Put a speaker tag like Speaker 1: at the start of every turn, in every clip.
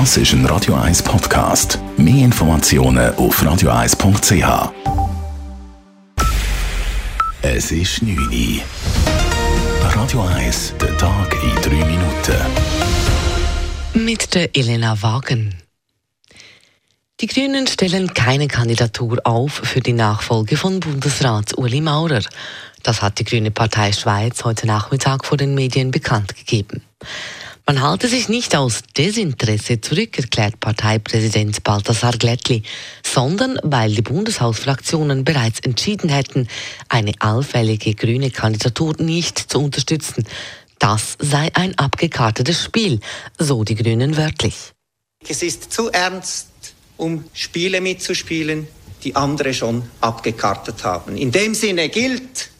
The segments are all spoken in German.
Speaker 1: Das ist ein Radio 1 Podcast. Mehr Informationen auf radio1.ch. Es ist 9 Uhr. Radio 1, der Tag in 3 Minuten.
Speaker 2: Mit der Elena Wagen. Die Grünen stellen keine Kandidatur auf für die Nachfolge von Bundesrat Uli Maurer. Das hat die Grüne Partei Schweiz heute Nachmittag vor den Medien bekannt gegeben. Man halte sich nicht aus Desinteresse zurück, erklärt Parteipräsident Balthasar Glättli, sondern weil die Bundeshausfraktionen bereits entschieden hätten, eine allfällige grüne Kandidatur nicht zu unterstützen. Das sei ein abgekartetes Spiel, so die Grünen wörtlich.
Speaker 3: Es ist zu ernst, um Spiele mitzuspielen, die andere schon abgekartet haben. In dem Sinne gilt,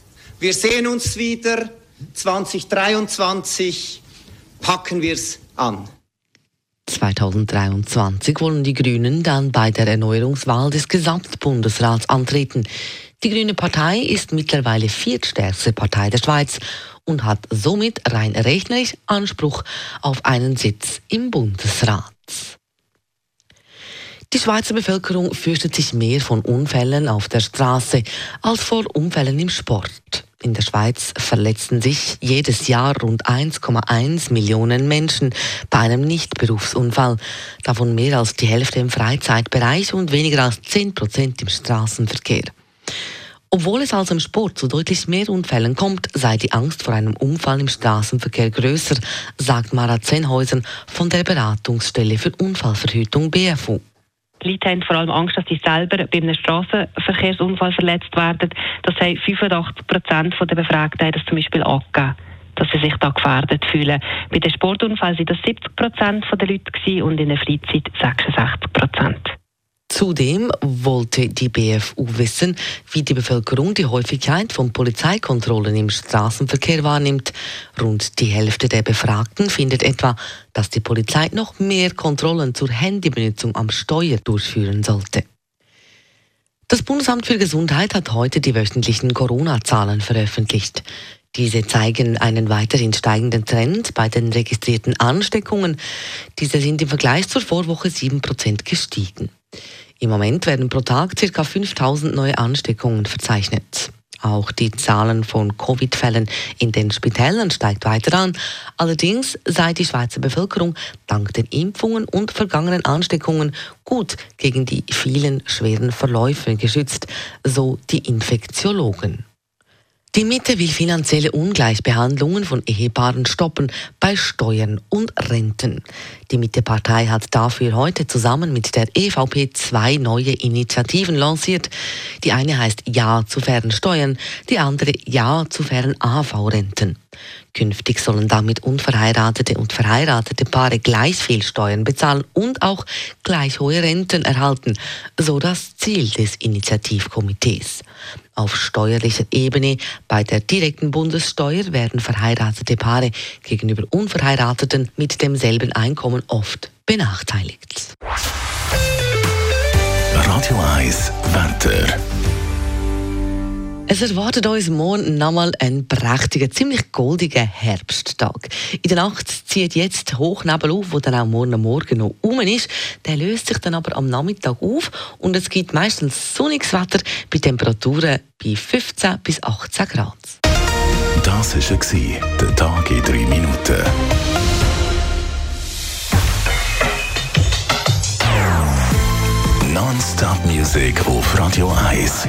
Speaker 3: wir sehen uns wieder 2023 packen wir es an.
Speaker 2: 2023 wollen die Grünen dann bei der Erneuerungswahl des Gesamtbundesrats antreten. Die Grüne Partei ist mittlerweile viertstärkste Partei der Schweiz und hat somit rein rechnerisch Anspruch auf einen Sitz im Bundesrat. Die Schweizer Bevölkerung fürchtet sich mehr von Unfällen auf der Straße als vor Unfällen im Sport. In der Schweiz verletzen sich jedes Jahr rund 1,1 Millionen Menschen bei einem Nichtberufsunfall, davon mehr als die Hälfte im Freizeitbereich und weniger als 10 Prozent im Straßenverkehr. Obwohl es also im Sport zu deutlich mehr Unfällen kommt, sei die Angst vor einem Unfall im Straßenverkehr größer, sagt Mara Zenhäusen von der Beratungsstelle für Unfallverhütung BFU.
Speaker 4: Die Leute haben vor allem Angst, dass sie selber bei einem Straßenverkehrsunfall verletzt werden. Das haben 85 Prozent der Befragten das zum Beispiel angegeben dass sie sich da gefährdet fühlen. Bei den Sportunfällen waren das 70 Prozent der Leute und in der Freizeit 66 Prozent.
Speaker 2: Zudem wollte die BFU wissen, wie die Bevölkerung die Häufigkeit von Polizeikontrollen im Straßenverkehr wahrnimmt. Rund die Hälfte der Befragten findet etwa, dass die Polizei noch mehr Kontrollen zur Handybenutzung am Steuer durchführen sollte. Das Bundesamt für Gesundheit hat heute die wöchentlichen Corona-Zahlen veröffentlicht. Diese zeigen einen weiterhin steigenden Trend bei den registrierten Ansteckungen. Diese sind im Vergleich zur Vorwoche 7% gestiegen. Im Moment werden pro Tag ca. 5000 neue Ansteckungen verzeichnet. Auch die Zahlen von Covid-Fällen in den Spitälern steigt weiter an. Allerdings sei die Schweizer Bevölkerung dank den Impfungen und vergangenen Ansteckungen gut gegen die vielen schweren Verläufe geschützt, so die Infektiologen. Die Mitte will finanzielle Ungleichbehandlungen von Ehepaaren stoppen bei Steuern und Renten. Die Mitte-Partei hat dafür heute zusammen mit der EVP zwei neue Initiativen lanciert. Die eine heißt Ja zu fairen Steuern, die andere Ja zu fairen AV-Renten. Künftig sollen damit unverheiratete und verheiratete Paare gleich viel Steuern bezahlen und auch gleich hohe Renten erhalten, so das Ziel des Initiativkomitees. Auf steuerlicher Ebene bei der direkten Bundessteuer werden verheiratete Paare gegenüber unverheirateten mit demselben Einkommen oft benachteiligt.
Speaker 1: Radio 1 Wetter.
Speaker 2: Es erwartet uns morgen nochmal ein prächtiger, ziemlich goldiger Herbsttag. In der Nacht zieht jetzt Hochnebel auf, wo dann auch morgen Morgen noch um ist. Der löst sich dann aber am Nachmittag auf und es gibt meistens sonniges Wetter bei Temperaturen bei 15 bis 18 Grad.
Speaker 1: Das war der Tag in drei Minuten. Non-Stop-Musik auf Radio 1.